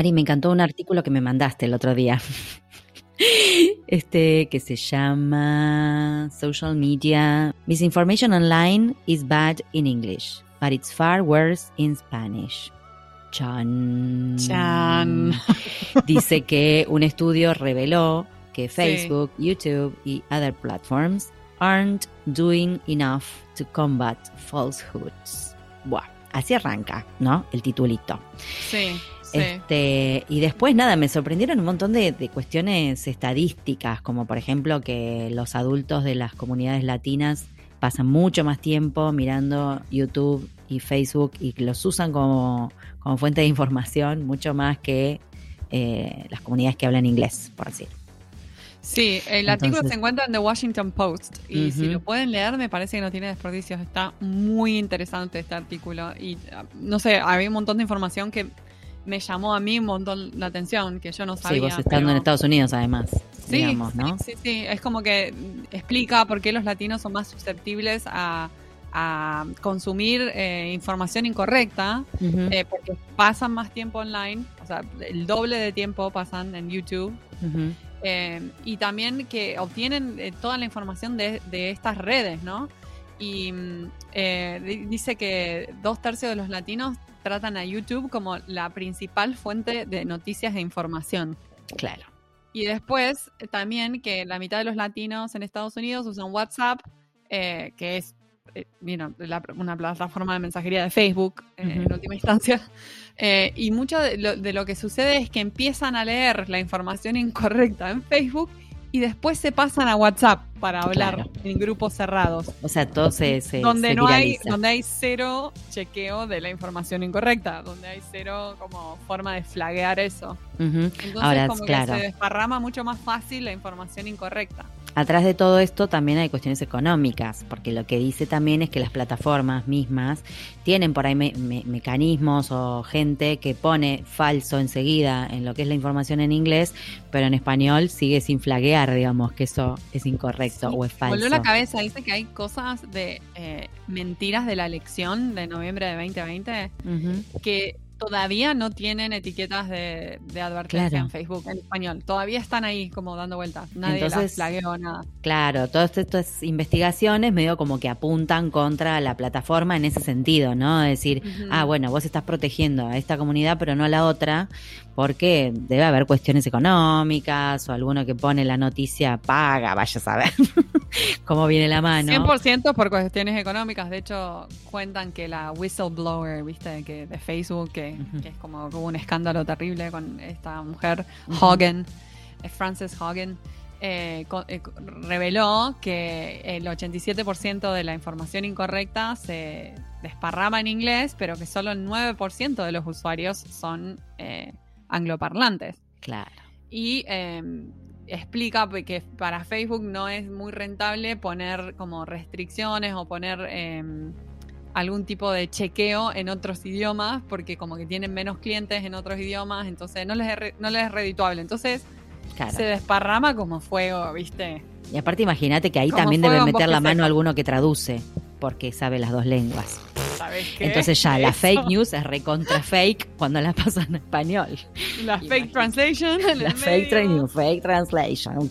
Mari, me encantó un artículo que me mandaste el otro día. Este que se llama Social Media. Misinformation online is bad in English, but it's far worse in Spanish. Chan. Chan. Dice que un estudio reveló que Facebook, YouTube y other platforms aren't doing enough to combat falsehoods. Buah, así arranca, ¿no? El titulito. Sí. Este, y después, nada, me sorprendieron un montón de, cuestiones estadísticas, como por ejemplo que los adultos de las comunidades latinas pasan mucho más tiempo mirando YouTube y Facebook y los usan como, fuente de información, mucho más que eh, las comunidades que hablan inglés, por decir. Sí, el artículo se encuentra en The Washington Post y si lo pueden leer me parece que no tiene desperdicios. Está muy interesante este artículo y no sé, había un montón de información que me llamó a mí un montón la atención, que yo no sabía. Sí, vos estando en Estados Unidos además, sí, digamos, ¿no? Sí, sí, es como que explica por qué los latinos son más susceptibles a, consumir eh, información incorrecta, eh, porque pasan más tiempo online, o sea, el doble de tiempo pasan en YouTube. Eh, y también que obtienen toda la información de, de estas redes, ¿no? Y mm, dice que dos tercios de los latinos tratan a YouTube como la principal fuente de noticias e información. Claro. Y después eh, también que la mitad de los latinos en Estados Unidos usan WhatsApp, eh, que es eh, una plataforma de mensajería de Facebook en última instancia. y mucho de lo, de lo, que sucede es que empiezan a leer la información incorrecta en Facebook y después se pasan a WhatsApp para hablar en grupos cerrados. O sea, todo se, donde no hay donde hay cero chequeo de la información incorrecta, donde hay cero como forma de flaguear eso. Entonces Ahora, como claro. que se desparrama mucho más fácil la información incorrecta. Atrás de todo esto también hay cuestiones económicas, porque lo que dice también es que las plataformas mismas tienen por ahí mecanismos o gente que pone falso enseguida en lo que es la información en inglés, pero en español sigue sin flaguear, digamos, que eso es incorrecto o es falso. Volvió la cabeza, dice que hay cosas de eh, mentiras de la elección de noviembre de 2020 que todavía no tienen etiquetas de, advertencia en Facebook en español. Todavía están ahí como dando vueltas. Nadie las flagueó nada. Claro, todas estas investigaciones medio como que apuntan contra la plataforma en ese sentido, ¿no? decir, ah, bueno, vos estás protegiendo a esta comunidad pero no a la otra, porque debe haber cuestiones económicas o alguno que pone la noticia paga, vaya a saber cómo viene la mano. 100% por cuestiones económicas. De hecho, cuentan que la whistleblower, viste, que de Facebook, que, es como hubo un escándalo terrible con esta mujer, Hogan, eh, Frances Hogan. Eh, eh, reveló que el 87% de la información incorrecta se desparrama en inglés, pero que solo el 9% de los usuarios son angloparlantes. Claro. Y em, explica que para Facebook no es muy rentable poner como restricciones o poner em, algún tipo de chequeo en otros idiomas porque como que tienen menos clientes en otros idiomas, entonces no les es, no les es redituable. Entonces se desparrama como fuego, ¿viste? Y aparte imagínate que ahí también debe meter la mano alguno que traduce porque sabe las dos lenguas. Entonces ya la fake news es recontra fake cuando la pasan en español. La fake translation. la fake, news, fake translation, un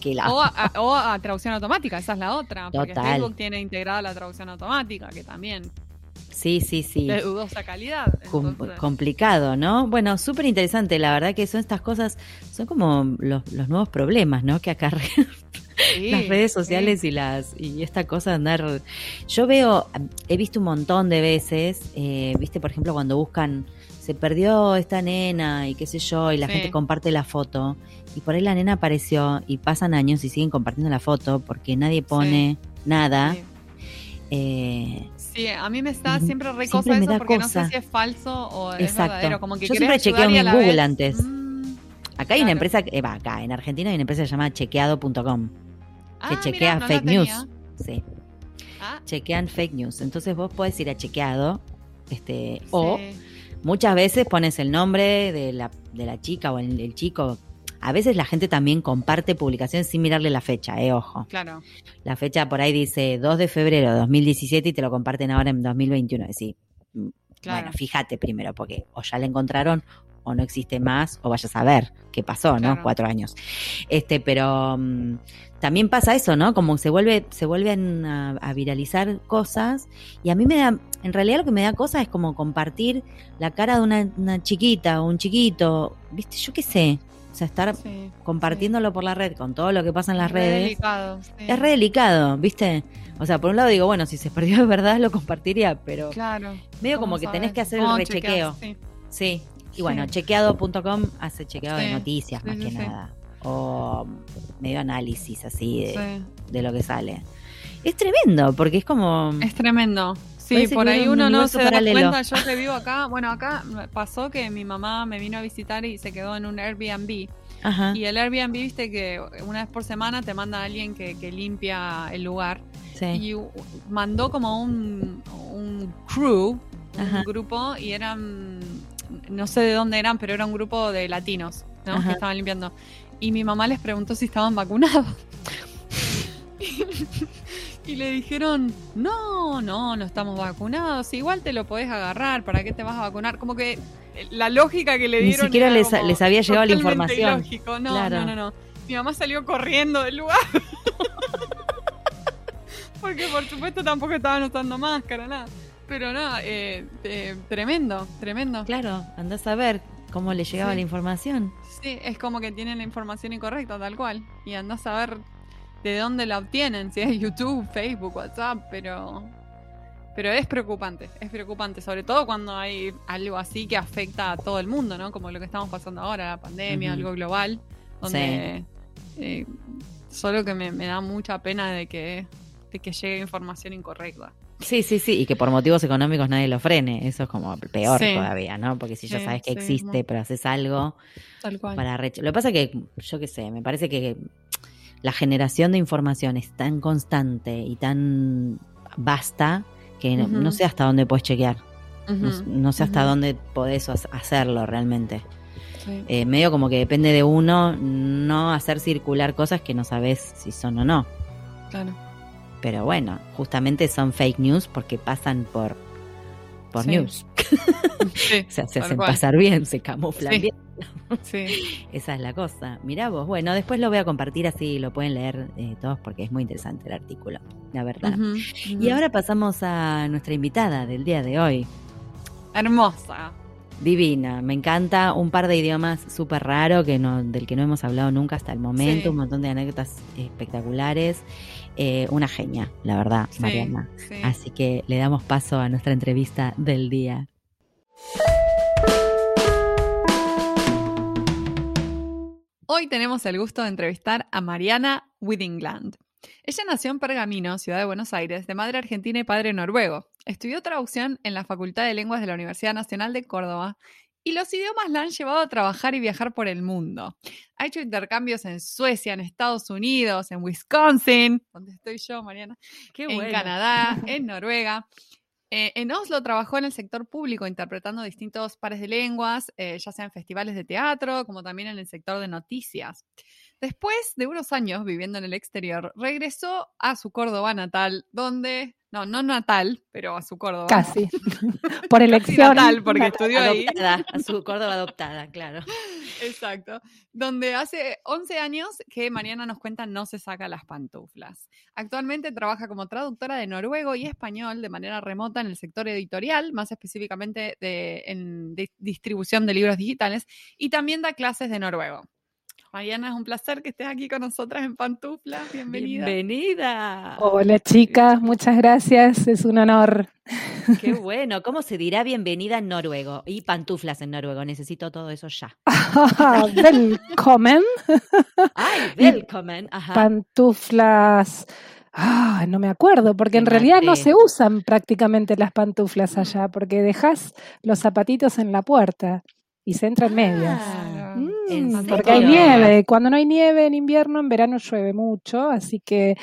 O, a, traducción automática, esa es la otra. Porque Facebook tiene integrada la traducción automática, que también Sí, sí, sí. De dudosa calidad. complicado, ¿no? Bueno, súper interesante. La verdad que son estas cosas, son como los, nuevos problemas, ¿no? Que acarrean las redes sociales y las y esta cosa de andar. Yo veo, he visto un montón de veces, eh, viste, por ejemplo, cuando buscan se perdió esta nena y qué sé yo, y la gente comparte la foto, y por ahí la nena apareció y pasan años y siguen compartiendo la foto porque nadie pone nada. Eh, sí, a mí me está siempre recosa eso porque no sé si es falso o es verdadero. Como que Yo siempre chequeo en Google antes. Mm, acá hay una empresa, eh, va, acá en Argentina hay una empresa llamada chequeado.com que ah, chequea fake news. Sí. Ah. Chequean fake news. Entonces vos podés ir a chequeado este, o muchas veces pones el nombre de la, de la chica o el, chico. A veces la gente también comparte publicaciones sin mirarle la fecha, eh, ojo. Claro. La fecha por ahí dice 2 de febrero de 2017 y te lo comparten ahora en 2021. Es decir, mm, bueno, fíjate primero, porque o ya la encontraron o no existe más, o vaya a saber qué pasó, ¿no? Cuatro años. Este, pero mm, también pasa eso, ¿no? Como se vuelve, se vuelven a, viralizar cosas. Y a mí me da, en realidad lo que me da cosa es como compartir la cara de una, chiquita o un chiquito, ¿viste? Yo qué sé. Sea, estar compartiéndolo por la red con todo lo que pasa en las redes. Delicado, Es re delicado, ¿viste? O sea, por un lado digo, bueno, si se perdió de verdad lo compartiría, pero claro, medio como que tenés que hacer el rechequeo. sí. Y bueno, chequeado.com hace chequeado de noticias más que nada. O medio análisis así de, lo que sale. Es tremendo, porque es como. Es tremendo. Sí, por ahí uno no se da cuenta. Yo que vivo acá, bueno, acá pasó que mi mamá me vino a visitar y se quedó en un Airbnb. Y el Airbnb, viste que una vez por semana te manda a alguien que, limpia el lugar. Y mandó como un, un crew, un grupo, y eran no sé de dónde eran, pero era un grupo de latinos, ¿no? Que estaban limpiando. Y mi mamá les preguntó si estaban vacunados. y le dijeron, no, no, no estamos vacunados, igual te lo podés agarrar, ¿para qué te vas a vacunar? Como que la lógica que le dieron... Ni siquiera les, les, había llegado la información. No, no, no, no. Mi mamá salió corriendo del lugar. Porque por supuesto tampoco estaban usando máscara, nada. Pero no, eh, eh, tremendo, tremendo. Claro, andás a ver cómo le llegaba la información. Sí, es como que tienen la información incorrecta, tal cual. Y andás a ver de dónde la obtienen, si es YouTube, Facebook, WhatsApp, pero pero es preocupante, es preocupante, sobre todo cuando hay algo así que afecta a todo el mundo, ¿no? Como lo que estamos pasando ahora, la pandemia, algo global, donde eh, solo que me, me, da mucha pena de que, de que llegue información incorrecta. Sí, sí, sí, y que por motivos económicos nadie lo frene, eso es como peor todavía, ¿no? Porque si ya sabes que existe, pero haces algo para Lo que pasa es que, yo qué sé, me parece que la generación de información es tan constante y tan vasta que no, sé hasta dónde puedes chequear. no, sé hasta dónde podés hacerlo realmente. Eh, medio como que depende de uno no hacer circular cosas que no sabes si son o no. Claro. Pero bueno, justamente son fake news porque pasan por, por news. se hacen pasar bien, se camuflan bien. Esa es la cosa. Mirá vos, bueno, después lo voy a compartir así lo pueden leer eh, todos porque es muy interesante el artículo, la verdad. Y ahora pasamos a nuestra invitada del día de hoy. Hermosa. Divina, me encanta un par de idiomas súper raro que no, del que no hemos hablado nunca hasta el momento, un montón de anécdotas espectaculares. Eh, una genia, la verdad, Mariana. Así que le damos paso a nuestra entrevista del día. Hoy tenemos el gusto de entrevistar a Mariana Widingland. Ella nació en Pergamino, ciudad de Buenos Aires, de madre argentina y padre noruego. Estudió traducción en la Facultad de Lenguas de la Universidad Nacional de Córdoba y los idiomas la han llevado a trabajar y viajar por el mundo. Ha hecho intercambios en Suecia, en Estados Unidos, en Wisconsin, donde estoy yo, Mariana, en Canadá, en Noruega. Eh, en Oslo trabajó en el sector público interpretando distintos pares de lenguas, eh, ya sea en festivales de teatro, como también en el sector de noticias. Después de unos años viviendo en el exterior, regresó a su Córdoba natal, donde no, no natal, pero a su Córdoba. Casi. Por elección. natal, porque estudió ahí. A su Córdoba adoptada, claro. Exacto. Donde hace 11 años que Mariana nos cuenta no se saca las pantuflas. Actualmente trabaja como traductora de noruego y español de manera remota en el sector editorial, más específicamente de, en distribución de libros digitales, y también da clases de noruego. Mariana, es un placer que estés aquí con nosotras en Pantufla. Bienvenida. Bienvenida. Hola chicas, muchas gracias, es un honor. Qué bueno, ¿cómo se dirá bienvenida en noruego? Y pantuflas en noruego, necesito todo eso ya. Welcome. Ay, welcome. Ajá. Pantuflas. Ah, no me acuerdo, porque en realidad no se usan prácticamente las pantuflas allá, porque dejas los zapatitos en la puerta y se entra en medias. Mm, porque hay nieve. Cuando no hay nieve en invierno, en verano llueve mucho, así que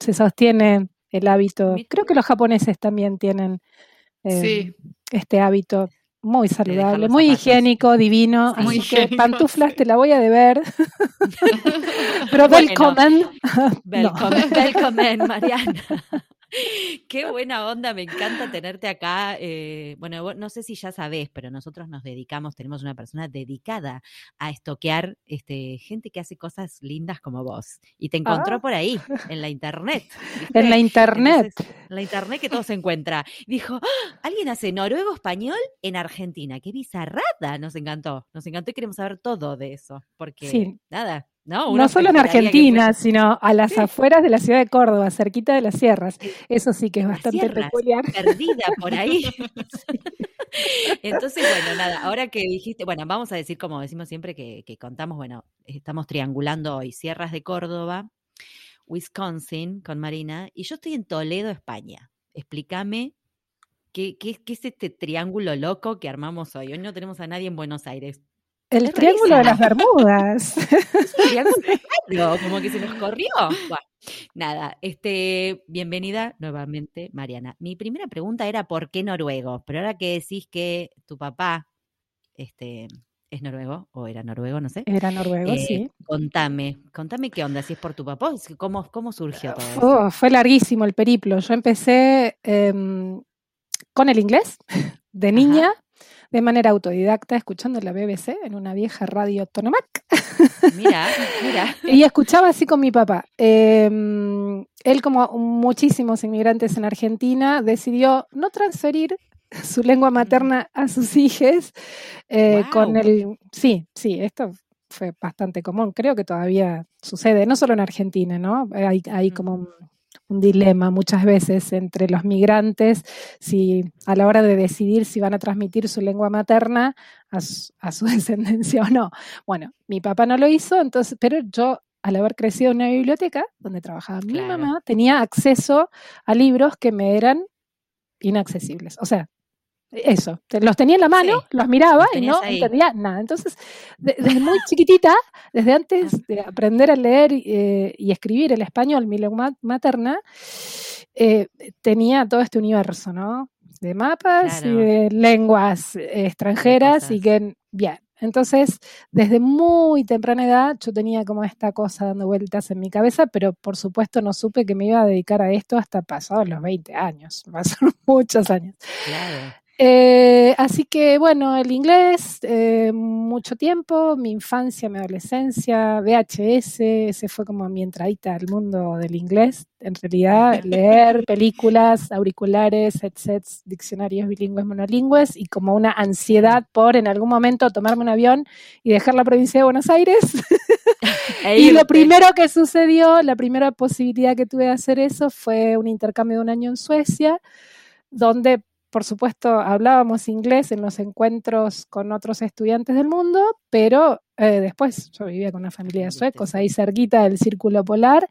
se sostiene el hábito. Creo que los japoneses también tienen eh, este hábito muy saludable, muy higiénico, divino. así que pantuflas te la voy a deber. Pero welcome. Welcome, welcome, Mariana. Qué buena onda, me encanta tenerte acá. Eh, bueno, no sé si ya sabés, pero nosotros nos dedicamos, tenemos una persona dedicada a estoquear este, gente que hace cosas lindas como vos. Y te encontró ah. por ahí, en la internet. En la internet. en la internet que todo se encuentra. Dijo, ¡Ah! alguien hace noruego español en Argentina. Qué bizarrada. Nos encantó, nos encantó y queremos saber todo de eso. Porque, nada, no, solo en Argentina, sino a las afueras de la ciudad de Córdoba, cerquita de las sierras. Eso sí que es bastante peculiar. Perdida por ahí. Entonces, bueno, nada, ahora que dijiste, bueno, vamos a decir, como decimos siempre, que, contamos, bueno, estamos triangulando hoy Sierras de Córdoba, Wisconsin con Marina, y yo estoy en Toledo, España. Explícame qué, qué, qué es este triángulo loco que armamos hoy. Hoy no tenemos a nadie en Buenos Aires. El triángulo de las Bermudas. como que se nos corrió. nada, este, bienvenida nuevamente, Mariana. Mi primera pregunta era ¿por qué noruego? Pero ahora que decís que tu papá este, es noruego, o era noruego, no sé. Era noruego, eh, sí. Contame, contame qué onda, si es por tu papá, ¿cómo, cómo surgió todo eso? Oh, fue larguísimo el periplo. Yo empecé em, con el inglés de niña de manera autodidacta escuchando la BBC en una vieja radio Tonomac. Mira, mira. y escuchaba así con mi papá. Em, él, como muchísimos inmigrantes en Argentina, decidió no transferir su lengua materna a sus hijos eh, con el... Sí, sí, esto fue bastante común. Creo que todavía sucede, no solo en Argentina, ¿no? Hay, hay como un dilema muchas veces entre los migrantes si a la hora de decidir si van a transmitir su lengua materna a su, descendencia o no. Bueno, mi papá no lo hizo, entonces, pero yo al haber crecido en una biblioteca donde trabajaba mi mamá, tenía acceso a libros que me eran inaccesibles. O sea, eso, los tenía en la mano, los miraba y no entendía nada. Entonces, desde muy chiquitita, desde antes de aprender a leer eh, y escribir el español, mi lengua materna, eh, tenía todo este universo, ¿no? De mapas y de lenguas extranjeras y que, bien. Entonces, desde muy temprana edad, yo tenía como esta cosa dando vueltas en mi cabeza, pero por supuesto no supe que me iba a dedicar a esto hasta pasados los 20 años, pasaron muchos años. Claro. Eh, así que bueno, el inglés, eh, mucho tiempo, mi infancia, mi adolescencia, VHS, ese fue como mi entradita al mundo del inglés. En realidad, leer películas, auriculares, headsets, diccionarios bilingües, monolingües y como una ansiedad por en algún momento tomarme un avión y dejar la provincia de Buenos Aires. y lo primero que sucedió, la primera posibilidad que tuve de hacer eso fue un intercambio de un año en Suecia donde por supuesto, hablábamos inglés en los encuentros con otros estudiantes del mundo, pero eh, después yo vivía con una familia de suecos ahí cerquita del círculo polar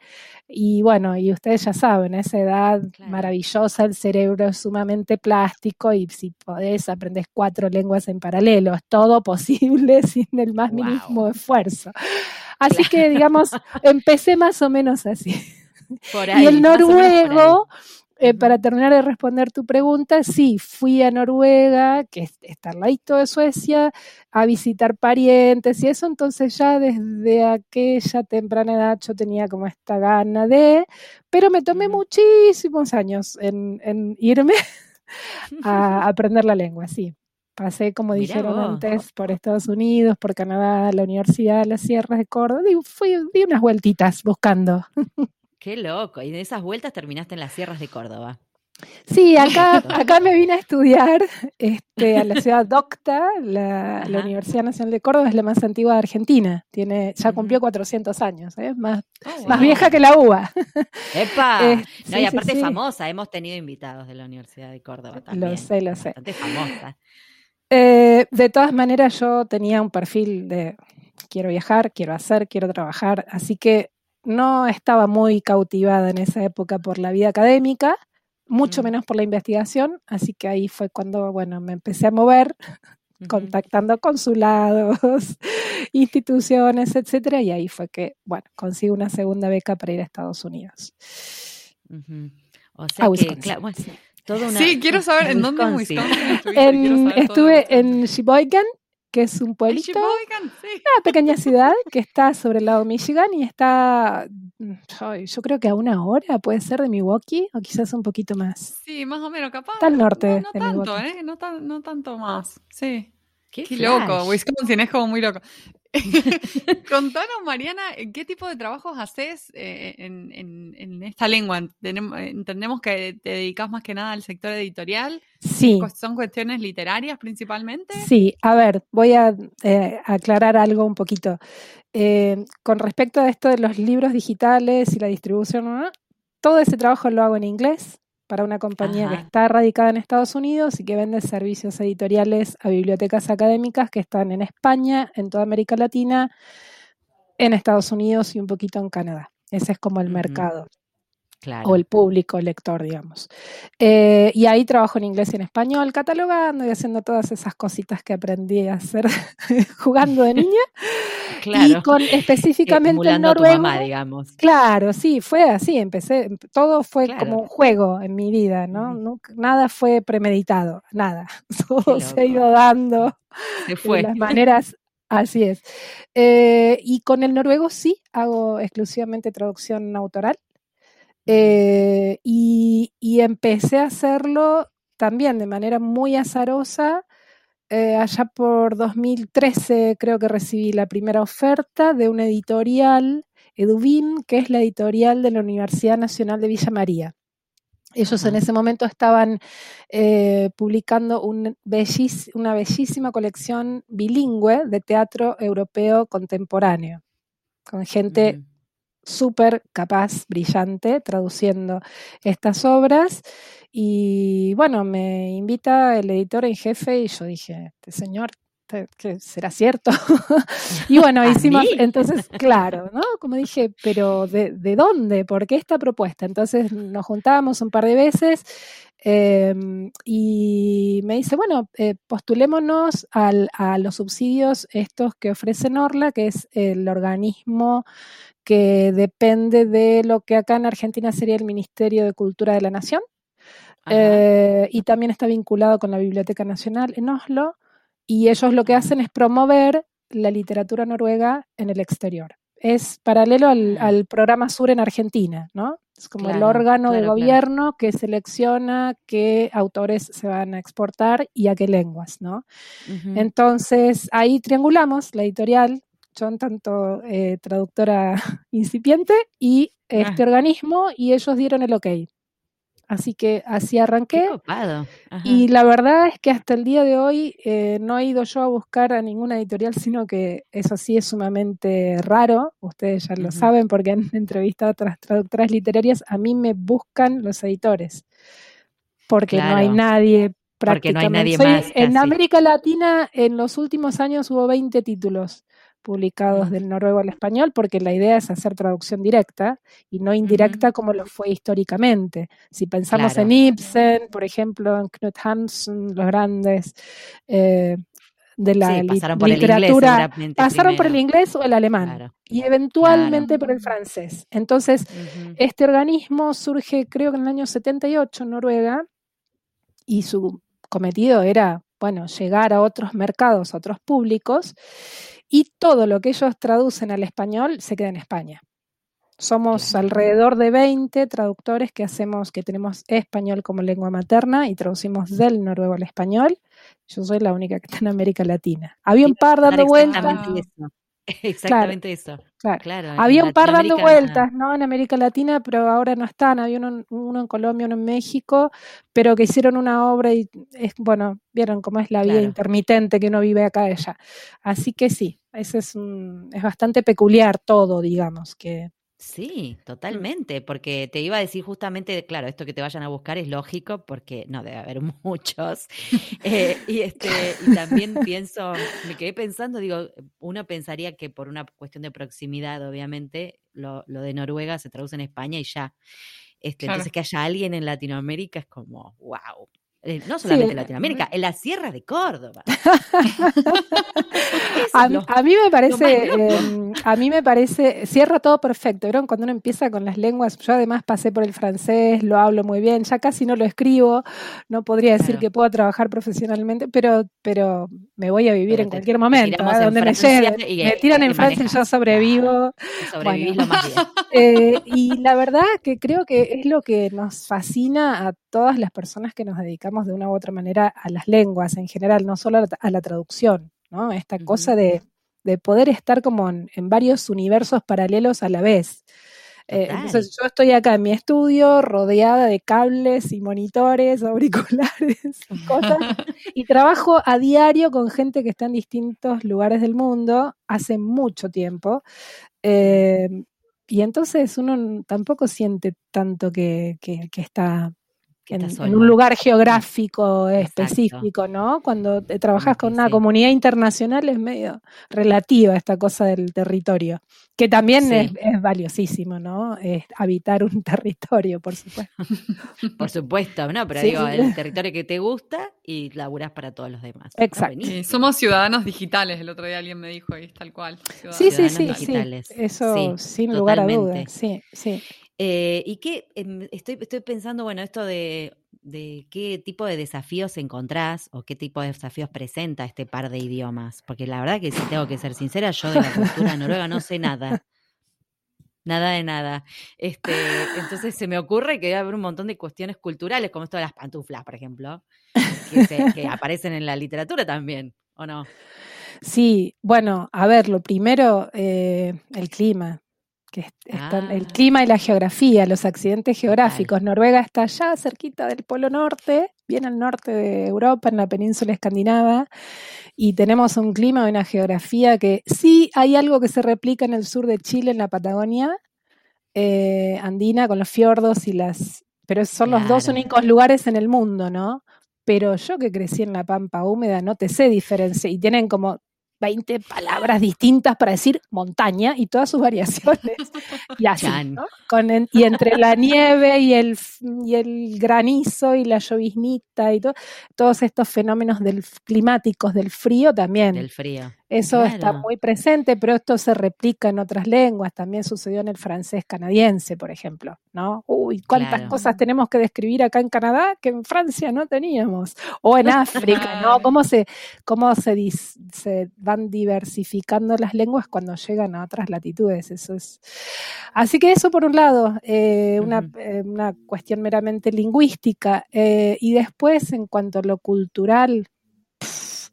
y bueno, y ustedes ya saben, esa edad maravillosa, el cerebro es sumamente plástico y si podés aprendes cuatro lenguas en paralelo, es todo posible sin el más mínimo esfuerzo. Así que, digamos, empecé más o menos así. y el noruego eh, para terminar de responder tu pregunta, sí, fui a Noruega, que está al ladito de Suecia, a visitar parientes y eso, entonces ya desde aquella temprana edad yo tenía como esta gana de, pero me tomé muchísimos años en, irme a aprender la lengua, sí. Pasé, como dijeron antes, por Estados Unidos, por Canadá, la Universidad de las Sierras de Córdoba, y fui, di unas vueltitas buscando. Qué loco. Y de esas vueltas terminaste en las sierras de Córdoba. Sí, acá, acá me vine a estudiar este, a la ciudad Docta, la, Universidad Nacional de Córdoba es la más antigua de Argentina, tiene, ya cumplió 400 años, ¿eh? más, oh, más vieja que la UBA. ¡Epa! Eh, no, y aparte famosa, hemos tenido invitados de la Universidad de Córdoba también. Lo sé, lo sé. Bastante famosa. Eh, de todas maneras, yo tenía un perfil de quiero viajar, quiero hacer, quiero trabajar, así que no estaba muy cautivada en esa época por la vida académica, mucho mm. menos por la investigación, así que ahí fue cuando, bueno, me empecé a mover, contactando consulados, instituciones, etcétera, y ahí fue que, bueno, consigo una segunda beca para ir a Estados Unidos. O sea que, sí, quiero saber en dónde Wisconsin. Estuve en Sheboygan, que es un pueblito, una pequeña ciudad que está sobre el lado Michigan y está, yo creo que a una hora puede ser de Milwaukee o quizás un poquito más. Sí, más o menos, capaz. Está al norte. No, tanto, ¿eh? No, no tanto más. Sí. Qué, loco, Wisconsin es como muy loco. Contanos, Mariana, ¿qué tipo de trabajos haces eh, en, esta lengua? entendemos que te dedicas más que nada al sector editorial. Sí. ¿Son cuestiones literarias principalmente? Sí, a ver, voy a eh, aclarar algo un poquito. Eh, con respecto a esto de los libros digitales y la distribución, todo ese trabajo lo hago en inglés para una compañía que está radicada en Estados Unidos y que vende servicios editoriales a bibliotecas académicas que están en España, en toda América Latina, en Estados Unidos y un poquito en Canadá. Ese es como el mercado. O el público lector, digamos. Eh, y ahí trabajo en inglés y en español, catalogando y haciendo todas esas cositas que aprendí a hacer jugando de niña. Claro. Y con específicamente el noruego. digamos. Claro, sí, fue así. Empecé, todo fue como un juego en mi vida, ¿no? nada fue premeditado, nada. Todo se ha ido dando de las maneras Así es. Eh, y con el noruego sí, hago exclusivamente traducción autoral. Eh, y, empecé a hacerlo también de manera muy azarosa. Eh, allá por 2013 creo que recibí la primera oferta de una editorial, Edubin, que es la editorial de la Universidad Nacional de Villa María. Ellos en ese momento estaban eh, publicando una bellísima colección bilingüe de teatro europeo contemporáneo, con gente súper capaz, brillante, traduciendo estas obras. Y bueno, me invita el editor en jefe y yo dije, este señor, que será cierto. y bueno, hicimos, entonces, claro, ¿no? Como dije, pero ¿de, dónde? ¿Por qué esta propuesta? Entonces nos juntábamos un par de veces em, y me dice, bueno, eh, postulémonos al, a los subsidios estos que ofrece Norla, que es el organismo que depende de lo que acá en Argentina sería el Ministerio de Cultura de la Nación. Eh, y también está vinculado con la Biblioteca Nacional en Oslo. Y ellos lo que hacen es promover la literatura noruega en el exterior. Es paralelo al, programa Sur en Argentina, ¿no? Es como el órgano de gobierno que selecciona qué autores se van a exportar y a qué lenguas, ¿no? Entonces, ahí triangulamos la editorial son tanto eh, traductora incipiente y este ah. organismo, y ellos dieron el ok. Así que así arranqué. Y la verdad es que hasta el día de hoy eh, no he ido yo a buscar a ninguna editorial, sino que eso sí es sumamente raro. Ustedes ya lo saben porque han entrevistado a otras traductoras literarias. A mí me buscan los editores. Porque no hay nadie Porque no hay nadie más. En América Latina, en los últimos años hubo 20 títulos publicados del noruego al español, porque la idea es hacer traducción directa y no indirecta como lo fue históricamente. Si pensamos en Ibsen, por ejemplo, en Knut Hamsun, los grandes eh, de la literatura, pasaron por el inglés o el alemán y eventualmente por el francés. Entonces, este organismo surge creo que en el año 78 en Noruega y su cometido era, bueno, llegar a otros mercados, a otros públicos y todo lo que ellos traducen al español se queda en España. Somos alrededor de 20 traductores que hacemos, que tenemos español como lengua materna y traducimos del noruego al español. Yo soy la única que está en América Latina. Había un par dando vueltas. Exactamente eso. Claro. Había un par dando vueltas, ¿no? En América Latina, pero ahora no están. Había uno, en Colombia, uno en México, pero que hicieron una obra y, es, bueno, vieron cómo es la vida intermitente que uno vive acá allá. Así que sí, ese es, es bastante peculiar todo, digamos, que Sí, totalmente, porque te iba a decir justamente, claro, esto que te vayan a buscar es lógico, porque no debe haber muchos. Eh, y, este, y también pienso, me quedé pensando, digo, uno pensaría que por una cuestión de proximidad, obviamente, lo, lo de Noruega se traduce en España y ya. Este, Entonces, que haya alguien en Latinoamérica es como, wow, eh, no solamente en Latinoamérica, en la Sierra de Córdoba. a, mí me parece, em, a mí me parece, cierra todo perfecto, ¿vieron? Cuando uno empieza con las lenguas, yo además pasé por el francés, lo hablo muy bien, ya casi no lo escribo, no podría decir que puedo trabajar profesionalmente, pero, pero me voy a vivir en cualquier momento, ¿eh? donde me lleven. Me tiran en Francia y yo sobrevivo. Lo más bien. Eh, y la verdad que creo que es lo que nos fascina a todas las personas que nos dedicamos de una u otra manera a las lenguas en general, no solo a la, traducción, ¿no? Esta cosa de, poder estar como en, varios universos paralelos a la vez. Eh, entonces yo estoy acá en mi estudio rodeada de cables y monitores, auriculares y cosas, y trabajo a diario con gente que está en distintos lugares del mundo hace mucho tiempo. Eh, y entonces uno tampoco siente tanto que, que, está en, un lugar geográfico específico, ¿no? Cuando trabajas con una comunidad internacional es medio relativa esta cosa del territorio, que también es, valiosísimo, ¿no? Es habitar un territorio, por supuesto. por supuesto, ¿no? Pero digo, el territorio que te gusta y laburas para todos los demás. Exacto. somos ciudadanos digitales, el otro día alguien me dijo, y tal cual. Sí, sí, sí, digitales. Eso sin lugar a dudas. Sí, sí. Eh, y qué, em, estoy, estoy pensando, bueno, esto de, qué tipo de desafíos encontrás o qué tipo de desafíos presenta este par de idiomas. Porque la verdad que si tengo que ser sincera, yo de la cultura noruega no sé nada. Nada de nada. Este, entonces se me ocurre que debe haber un montón de cuestiones culturales, como esto de las pantuflas, por ejemplo, que, aparecen en la literatura también, ¿o no? Sí, bueno, a ver, lo primero, eh, el clima que están el ah. clima y la geografía, los accidentes geográficos. Noruega está allá cerquita del Polo Norte, bien al norte de Europa, en la península escandinava, y tenemos un clima y una geografía que sí hay algo que se replica en el sur de Chile, en la Patagonia eh, andina, con los fiordos y las... Pero son los dos únicos lugares en el mundo, ¿no? Pero yo que crecí en la pampa húmeda no te sé diferencia y tienen como 20 palabras distintas para decir montaña y todas sus variaciones. Y así, Con y entre la nieve y el, y el granizo y la lloviznita y todo, todos estos fenómenos del, climáticos del frío también. Del frío. Eso está muy presente, pero esto se replica en otras lenguas. También sucedió en el francés canadiense, por ejemplo, ¿no? Uy, cuántas cosas tenemos que describir acá en Canadá que en Francia no teníamos. O en África, ¿no? Cómo se, cómo se, se van diversificando las lenguas cuando llegan a otras latitudes. Eso es. Así que eso por un lado, eh, una, eh, una, cuestión meramente lingüística. Eh, y después, en cuanto a lo cultural,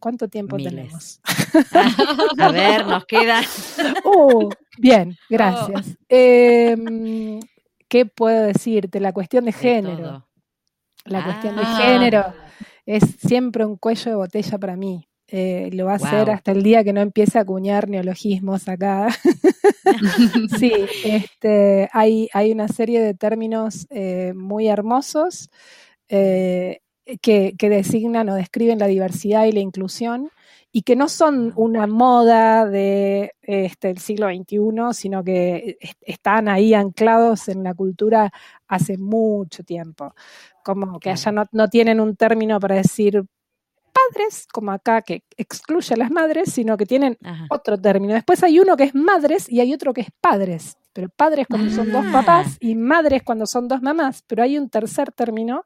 ¿Cuánto tiempo tenemos? a ver, nos queda. Uh, bien, gracias. Em, ¿Qué puedo decirte? La cuestión de género. La cuestión de ah. género es siempre un cuello de botella para mí. Eh, lo va a hacer hasta el día que no empiece a acuñar neologismos acá. sí, este, hay, hay una serie de términos eh, muy hermosos. Eh, que, designan o describen la diversidad y la inclusión y que no son una moda de este, siglo XXI, sino que están ahí anclados en la cultura hace mucho tiempo. Como que allá no, tienen un término para decir padres, como acá, que excluye a las madres, sino que tienen otro término. Después hay uno que es madres y hay otro que es padres. Pero padres cuando son dos papás ah. y madres cuando son dos mamás. Pero hay un tercer término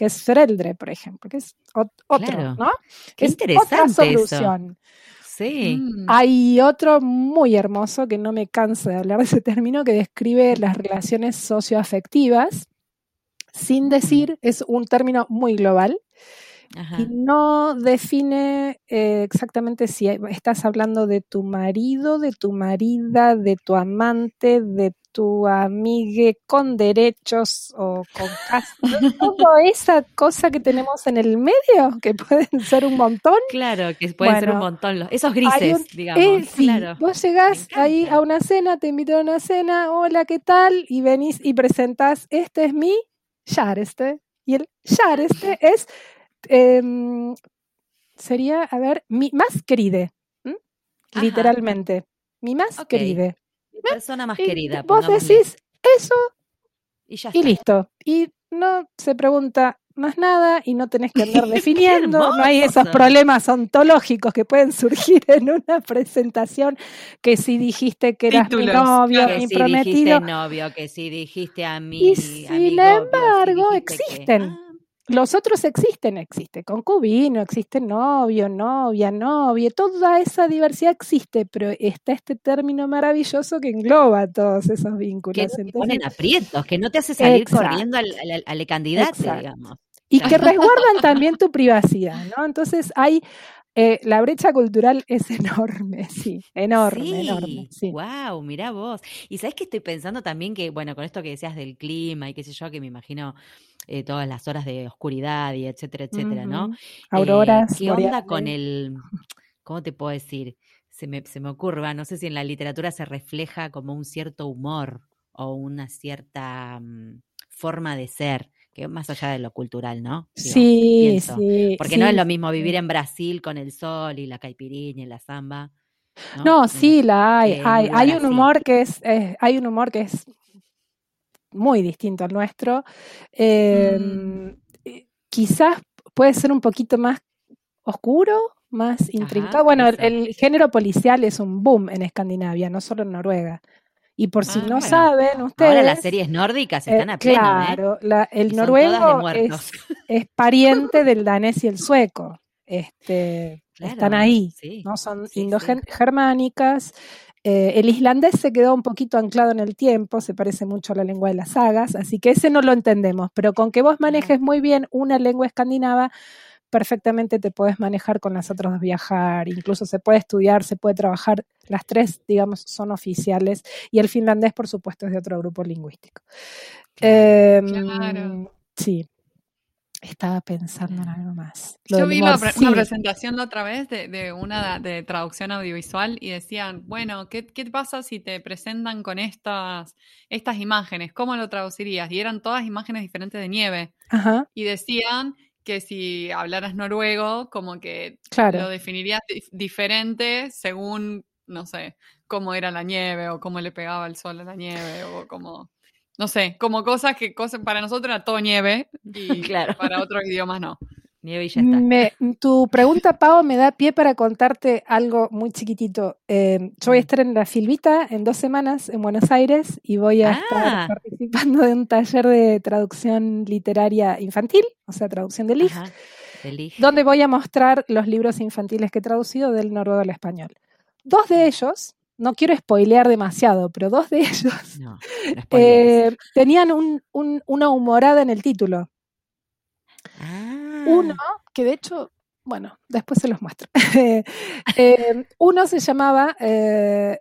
que es Freldre, por ejemplo, que es otro, ¿no? Qué es interesante otra solución. Sí. Mm. Hay otro muy hermoso que no me canso de hablar de ese término que describe las relaciones socioafectivas sin decir, es un término muy global y no define eh, exactamente si estás hablando de tu marido, de tu marida, de tu amante, de tu amigue con derechos o con casa, toda esa cosa que tenemos en el medio, que pueden ser un montón. Claro, que pueden ser un montón, esos grises, digamos. Eh, claro. Vos llegás ahí a una cena, te invito a una cena, hola, ¿qué tal? Y venís y presentás, este es mi Yareste. Y el Yareste es, em, sería, a ver, mi más queride, literalmente. Mi más queride persona más querida. Vos decís eso y, listo. Y no se pregunta es nada y no tenés que andar definiendo, no hay esos problemas ontológicos que pueden surgir en una presentación que si dijiste que eras mi novio, que mi si prometido. dijiste novio, que si dijiste a mí. Y sin embargo, existen. Los otros existen, existe concubino, existe novio, novia, novia, toda esa diversidad existe, pero está este término maravilloso que engloba todos esos vínculos. Que te ponen aprietos, que no te hace salir corriendo al, al, al candidato, digamos. Y que resguardan también tu privacidad, ¿no? Entonces hay eh, la brecha cultural es enorme, sí, enorme, sí. enorme. Sí. Wow, mirá vos. Y sabes que estoy pensando también que, bueno, con esto que decías del clima y qué sé yo, que me imagino eh, todas las horas de oscuridad y etcétera, etcétera, uh -huh. ¿no? Auroras. Eh, ¿Qué onda con el, cómo te puedo decir? Se me, se me ocurre, no sé si en la literatura se refleja como un cierto humor o una cierta um, forma de ser que más allá de lo cultural, ¿no? Digo, sí, pienso. sí. Porque sí, no es lo mismo vivir en Brasil con el sol y la caipirinha y la samba. No, no sí, la hay. Hay, hay un humor que es, eh, hay un humor que es muy distinto al nuestro. Eh, mm. Quizás puede ser un poquito más oscuro, más intrincado. Ajá, bueno, el, el, género policial es un boom en Escandinavia, no solo en Noruega. Y por si ah, no bueno. saben ustedes. Ahora las series nórdicas están eh, a pleno. Claro, ¿eh? la, el noruego es, es, pariente del danés y el sueco. Este, claro, están ahí, sí, ¿no? Son sí, indogermánicas. Eh, el islandés se quedó un poquito anclado en el tiempo, se parece mucho a la lengua de las sagas, así que ese no lo entendemos, pero con que vos manejes muy bien una lengua escandinava, perfectamente te puedes manejar con las otras viajar, incluso se puede estudiar, se puede trabajar, las tres, digamos, son oficiales, y el finlandés, por supuesto, es de otro grupo lingüístico. Eh, claro. Sí. Estaba pensando en algo más. Lo Yo vi pre sí. una, presentación la otra vez de, de, una de traducción audiovisual y decían, bueno, ¿qué, ¿qué, pasa si te presentan con estas, estas imágenes? ¿Cómo lo traducirías? Y eran todas imágenes diferentes de nieve. Ajá. Y decían que si hablaras noruego, como que claro. lo definirías diferente según, no sé, cómo era la nieve o cómo le pegaba el sol a la nieve o cómo, no sé, como cosas que cosas, para nosotros era todo nieve y claro. para otros idiomas no. Nieve y ya está. Me, tu pregunta, Pau, me da pie para contarte algo muy chiquitito. Eh, yo voy a estar en la Filvita en dos semanas en Buenos Aires y voy a ah. estar participando de un taller de traducción literaria infantil, o sea, traducción de LIG, donde voy a mostrar los libros infantiles que he traducido del noruego al español. Dos de ellos, no quiero spoilear demasiado, pero dos de ellos no, eh, tenían un, un, una humorada en el título. Ah. Uno, que de hecho, bueno, después se los muestro. eh, uno se llamaba eh,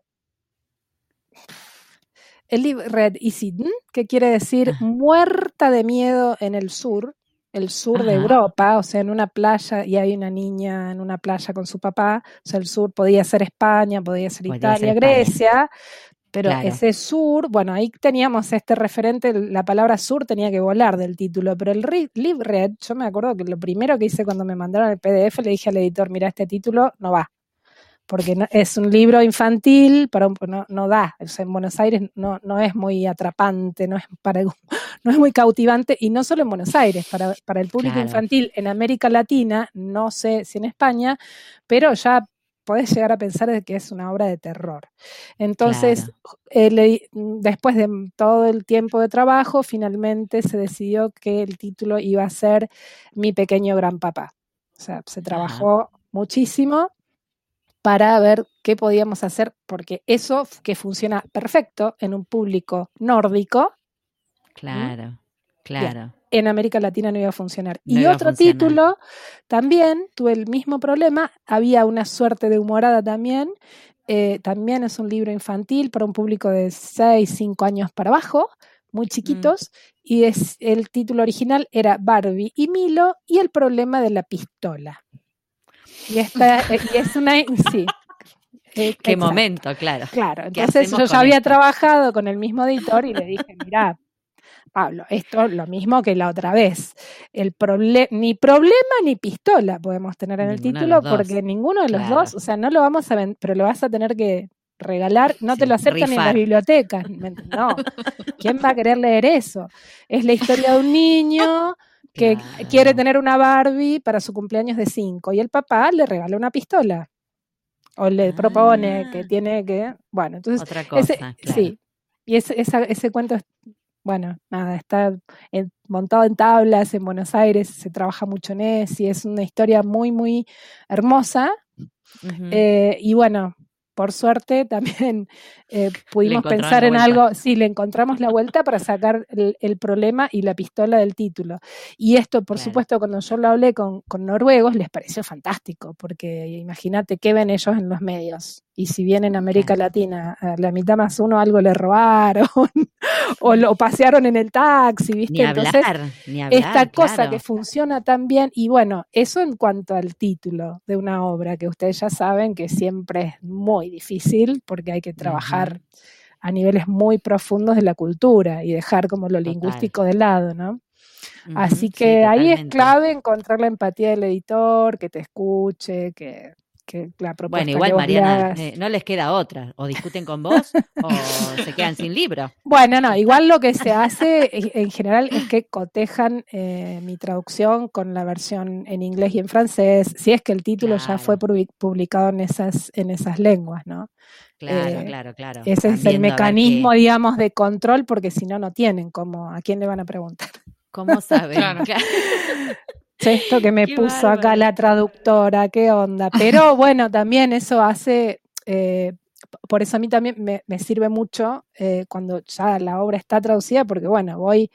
el Red Isidn, que quiere decir muerta de miedo en el sur, el sur Ajá. de Europa, o sea, en una playa, y hay una niña en una playa con su papá, o sea, el sur podía ser España, podía ser podía Italia, ser Grecia, pero claro. ese sur, bueno, ahí teníamos este referente, la palabra sur tenía que volar del título, pero el Live Red, yo me acuerdo que lo primero que hice cuando me mandaron el PDF, le dije al editor, mira, este título no va, porque no, es un libro infantil, para un, no, no, da, o sea, en Buenos Aires no, no es muy atrapante, no es, para, no es muy cautivante, y no solo en Buenos Aires, para, para el público claro. infantil en América Latina, no sé si en España, pero ya podés llegar a pensar de que es una obra de terror. Entonces, claro. eh, le, después de todo el tiempo de trabajo, finalmente se decidió que el título iba a ser Mi pequeño gran papá. O sea, se trabajó Ajá. muchísimo para ver qué podíamos hacer, porque eso que funciona perfecto en un público nórdico. Claro, ¿sí? claro. Bien en América Latina no iba a funcionar. No y otro título, también tuve el mismo problema, había una suerte de humorada también, eh, también es un libro infantil para un público de 6, 5 años para abajo, muy chiquitos, mm. y es, el título original era Barbie y Milo y el problema de la pistola. Y, esta, y es una... Sí, eh, Qué exacto. momento, claro. Claro, entonces yo ya había esto? trabajado con el mismo editor y le dije, mira, Pablo, esto es lo mismo que la otra vez. El proble ni problema ni pistola podemos tener en el título porque ninguno de los claro. dos, o sea, no lo vamos a vender, pero lo vas a tener que regalar, no sí, te lo aceptan rifar. en las bibliotecas. No, ¿quién va a querer leer eso? Es la historia de un niño que quiere tener una Barbie para su cumpleaños de 5 y el papá le regala una pistola. O le propone que ah. tiene que. Bueno, entonces. Otra cosa. Sí. Y ese, ese cuento es bueno, nada, está montado en tablas en Buenos Aires, se trabaja mucho en eso y es una historia muy, muy hermosa. Eh, y bueno, por suerte también eh, pudimos pensar en algo, sí, le encontramos la vuelta para sacar el, problema y la pistola del título. Y esto, por supuesto, cuando yo lo hablé con, con noruegos, les pareció fantástico, porque imagínate qué ven ellos en los medios. Y si bien en América Latina a la mitad más uno algo le robaron o lo pasearon en el taxi, ¿viste? Ni Entonces, esta cosa que funciona tan bien, y bueno, eso en cuanto al título de una obra, que ustedes ya saben que siempre es muy difícil porque hay que trabajar a niveles muy profundos de la cultura y dejar como lo lingüístico de lado, ¿no? Así que ahí es clave encontrar la empatía del editor, que te escuche, que bueno, igual Mariana, eh, no les queda otra, o discuten con vos o se quedan sin libro. Bueno, no, igual lo que se hace en general es que cotejan eh, mi traducción con la versión en inglés y en francés, si es que el título ya fue publicado en esas, en esas lenguas, ¿no? Claro, eh, claro, claro. Ese es el mecanismo, digamos, de control, porque si no, no tienen como a quién le van a preguntar. ¿Cómo saben? Esto que me puso acá la traductora, qué onda. Pero bueno, también eso hace, eh, por eso a mí también me, sirve mucho eh, cuando ya la obra está traducida, porque bueno, voy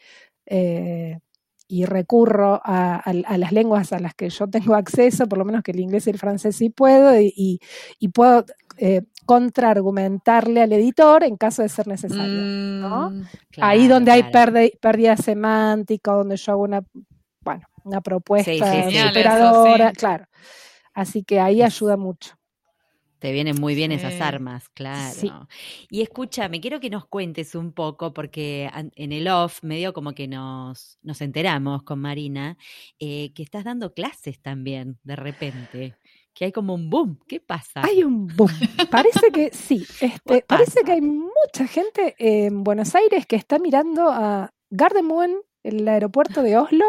eh, y recurro a, las lenguas a las que yo tengo acceso, por lo menos que el inglés y el francés sí puedo, y, puedo contraargumentarle al editor en caso de ser necesario. ¿no? Mm, Ahí donde hay pérdida semántica, donde yo hago una una propuesta superadora, claro. Así que ahí ayuda mucho. Te vienen muy bien esas armas, claro. Y escúchame, quiero que nos cuentes un poco, porque en el off, medio como que nos, nos enteramos con Marina, eh, que estás dando clases también, de repente. Que hay como un boom. ¿Qué pasa? Hay un boom. Parece que sí. Este, parece que hay mucha gente en Buenos Aires que está mirando a Gardermoen, el aeropuerto de Oslo,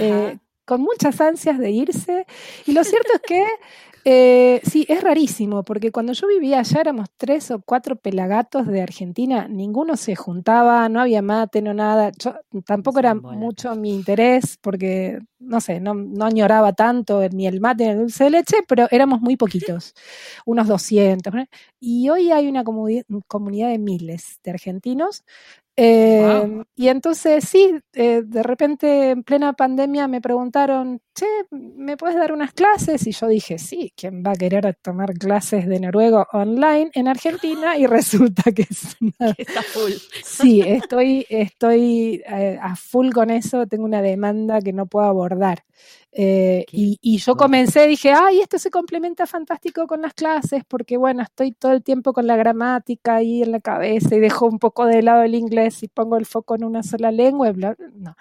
eh, con muchas ansias de irse. Y lo cierto es que eh, sí, es rarísimo, porque cuando yo vivía allá éramos tres o cuatro pelagatos de Argentina, ninguno se juntaba, no había mate, no nada. Yo, tampoco era mucho mi interés, porque, no sé, no, no añoraba tanto ni el mate ni el dulce de leche, pero éramos muy poquitos, unos 200. Y hoy hay una comunidad de miles de argentinos Em, y entonces sí, eh, de repente en plena pandemia me preguntaron, che, ¿me puedes dar unas clases? Y yo dije, sí, ¿quién va a querer tomar clases de noruego online en Argentina? Y resulta que es Está full. Sí, estoy, estoy eh, a full con eso, tengo una demanda que no puedo abordar. Eh, y, yo comencé, dije, ay, esto se complementa fantástico con las clases, porque bueno, estoy todo el tiempo con la gramática ahí en la cabeza y dejo un poco de lado el inglés y pongo el foco en una sola lengua. bla, no,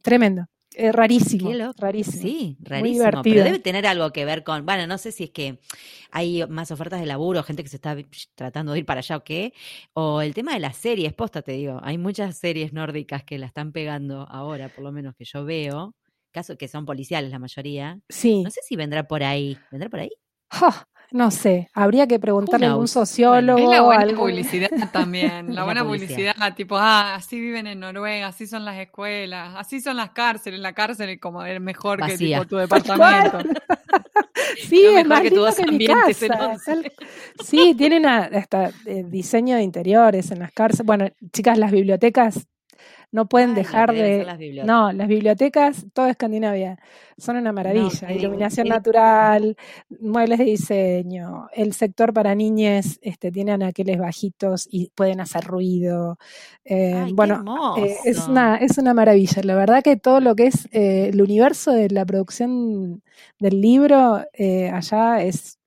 tremendo. Eh, rarísimo, rarísimo. Sí, rarísimo. Pero debe tener algo que ver con, bueno, no sé si es que hay más ofertas de laburo, gente que se está tratando de ir para allá o qué, o el tema de las series, posta te digo, hay muchas series nórdicas que la están pegando ahora, por lo menos que yo veo, casos que son policiales la mayoría. Sí. No sé si vendrá por ahí. ¿Vendrá por ahí? no sé, habría que preguntarle a algún sociólogo. es la buena publicidad también, la buena publicidad. tipo, ah, así viven en Noruega, así son las escuelas, así son las cárceles, la cárcel es como el mejor que tipo, tu departamento. sí, es más que, tu que mi casa. Sí, tienen hasta eh, diseño de interiores en las cárceles. Bueno, chicas, las bibliotecas no pueden dejar de... no, las bibliotecas, toda Escandinavia, son una maravilla. Iluminación natural, muebles de diseño, el sector para niñes este, tiene anaqueles bajitos y pueden hacer ruido. Eh, bueno, eh, es, una, es una maravilla. La verdad que todo lo que es eh, el universo de la producción del libro allá es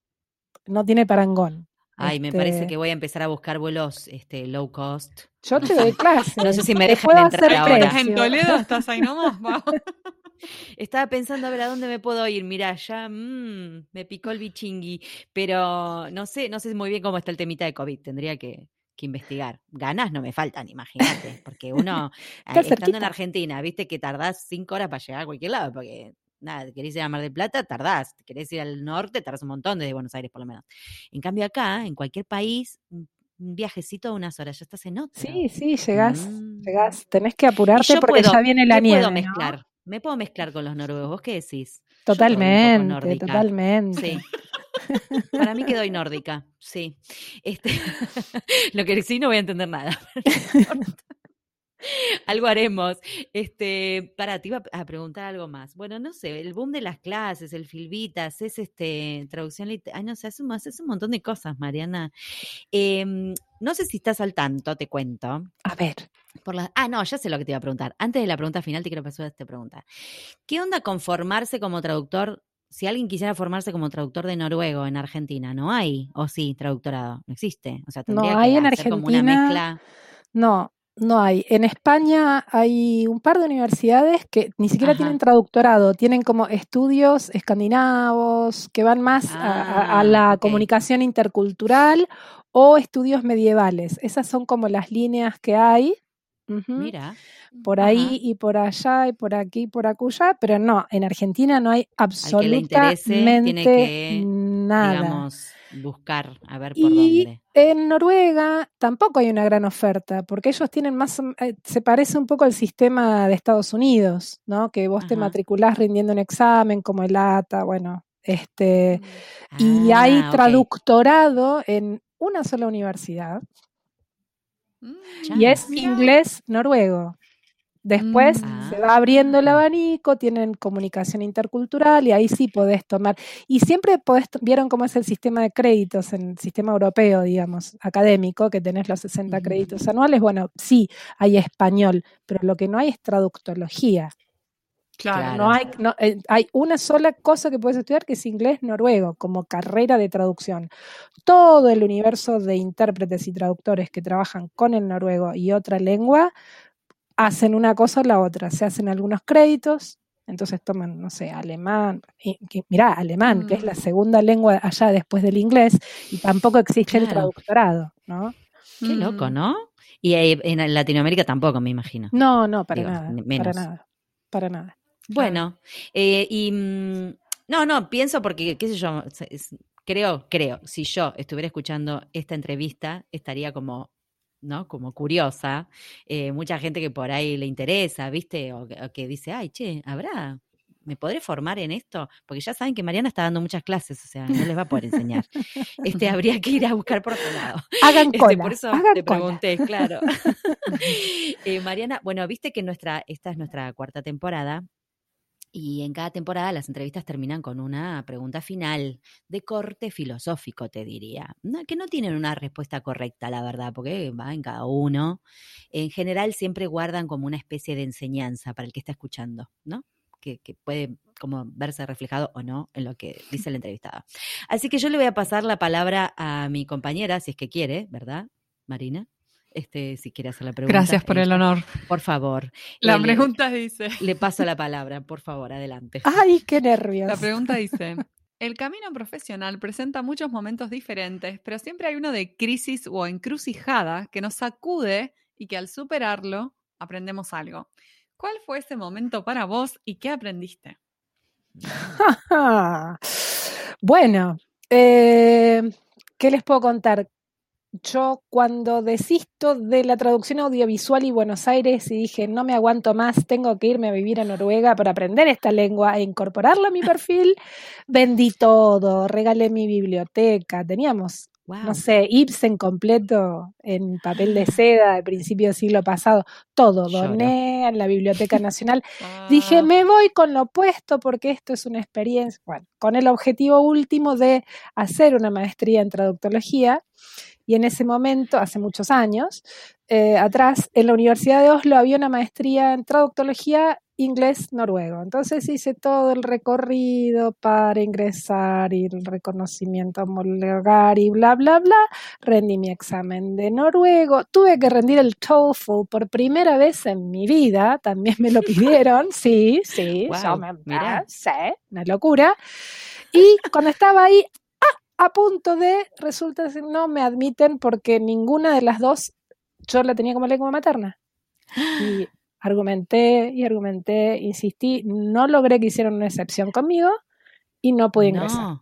no tiene parangón. Ay, me parece este que voy a empezar a buscar vuelos este, low cost. Yo te doy clase. No sé si me dejan entrar ahora. ¿Estás en Toledo? ¿Estás ahí nomás? Estaba pensando a ver a dónde me puedo ir. Mira, ya mmm, me picó el bichingui, pero no sé, no sé muy bien cómo está el temita de COVID. Tendría que, que investigar. Ganas no me faltan, imagínate, porque uno, eh, estando en Argentina, viste que tardás cinco horas para llegar a cualquier lado, porque nada, querés ir a Mar del Plata, tardás, querés ir al norte, tardás un montón desde Buenos Aires por lo menos. En cambio acá, en cualquier país, un viajecito de unas horas, ya estás en otro. Sí, sí, llegás, mm. llegás, tenés que apurarte porque ya viene la nieve. puedo mezclar, me puedo mezclar con los noruegos, ¿vos qué decís? Totalmente, totalmente. Sí. Para mí que doy nórdica, sí. Este, lo que sí no voy a entender nada. algo haremos. Este, para, te iba a preguntar algo más. Bueno, no sé, el boom de las clases, el filvitas, es este, traducción Ay, no sé, hace un, un montón de cosas, Mariana. Em, no sé si estás al tanto, te cuento. A ver. Por ah, no, ya sé lo que te iba a preguntar. Antes de la pregunta final, te quiero pasar esta pregunta. ¿Qué onda con formarse como traductor si alguien quisiera formarse como traductor de noruego en Argentina, ¿no hay? ¿O sí, traductorado? No existe. O sea, tendría no, hay en Argentina, como una mezcla. No, no hay. En España hay un par de universidades que ni siquiera tienen traductorado, tienen como estudios escandinavos que van más a, ah, la comunicación intercultural o estudios medievales. Esas son como las líneas que hay. Mira por ahí y por allá y por aquí y por acuya, pero no, en Argentina no hay absolutamente nada. Digamos, buscar a ver por y En Noruega tampoco hay una gran oferta, porque ellos tienen más, eh, se parece un poco al sistema de Estados Unidos, ¿no? Que vos te matriculás rindiendo un examen como el ATA, bueno, este, y ah, hay traductorado en una sola universidad. Mm, y es inglés noruego. Después mm. se va abriendo el abanico, tienen comunicación intercultural y ahí sí podés tomar. Y siempre podés, vieron cómo es el sistema de créditos en el sistema europeo, digamos, académico, que tenés los 60 créditos anuales. Bueno, sí, hay español, pero lo que no hay es traductología. Claro, no hay, no, eh, hay una sola cosa que puedes estudiar que es inglés noruego como carrera de traducción. Todo el universo de intérpretes y traductores que trabajan con el noruego y otra lengua hacen una cosa o la otra, se hacen algunos créditos, entonces toman, no sé, alemán, que, mirá, alemán, que es la mm. segunda lengua allá después del inglés, y tampoco existe el traductorado, ¿no? Qué loco, mm. ¿no? Y en Latinoamérica tampoco, me imagino. No, no, para nada. Para nada. Para nada. Bueno, eh, y mm, no, no, pienso porque, qué sé yo, creo, creo, si yo estuviera escuchando esta entrevista, estaría como ¿no? Como curiosa, eh, mucha gente que por ahí le interesa, ¿viste? O, que dice, ay, che, ¿habrá? ¿Me podré formar en esto? Porque ya saben que Mariana está dando muchas clases, o sea, no les va a poder enseñar. Este habría que ir a buscar por otro lado. Hagan este, cola, por eso te pregunté, claro. Eh, Mariana, bueno, viste que nuestra, esta es nuestra cuarta temporada y en cada temporada las entrevistas terminan con una pregunta final de corte filosófico, te diría. que no tienen una respuesta correcta, la verdad, porque va en cada uno. En general siempre guardan como una especie de enseñanza para el que está escuchando, ¿no? Que, puede como verse reflejado o no en lo que dice la entrevistada. Así que yo le voy a pasar la palabra a mi compañera, si es que quiere, ¿verdad, Marina? Este, si quiere hacer la pregunta. Gracias por el honor. Por favor. La pregunta dice. Le paso la palabra, por favor, adelante. Ay, qué nervios. La pregunta dice. El camino profesional presenta muchos momentos diferentes, pero siempre hay uno de crisis o encrucijada que nos sacude y que al superarlo aprendemos algo. ¿Cuál fue ese momento para vos y qué aprendiste? bueno, eh, ¿qué les puedo contar? Yo cuando desisto de la traducción audiovisual y Buenos Aires y dije, no me aguanto más, tengo que irme a vivir a Noruega para aprender esta lengua e incorporarla a mi perfil, vendí todo, regalé mi biblioteca, teníamos, no sé, Ibsen completo en papel de seda de principio del siglo pasado, todo, doné en la Biblioteca Nacional. Dije, ah. me voy con lo opuesto porque esto es una experiencia, bueno, con el objetivo último de hacer una maestría en traductología y en ese momento, hace muchos años, eh, atrás, en la Universidad de Oslo había una maestría en traductología inglés-noruego. Entonces hice todo el recorrido para ingresar y el reconocimiento homologar y bla, bla, bla. Rendí mi examen de noruego. Tuve que rendir el TOEFL por primera vez en mi vida. También me lo pidieron. Sí, sí, yo me, una locura. Y cuando estaba ahí, a punto de, resulta que no me admiten porque ninguna de las dos yo la tenía como lengua materna. Y argumenté y argumenté, insistí, no logré que hicieran una excepción conmigo y no pude ingresar.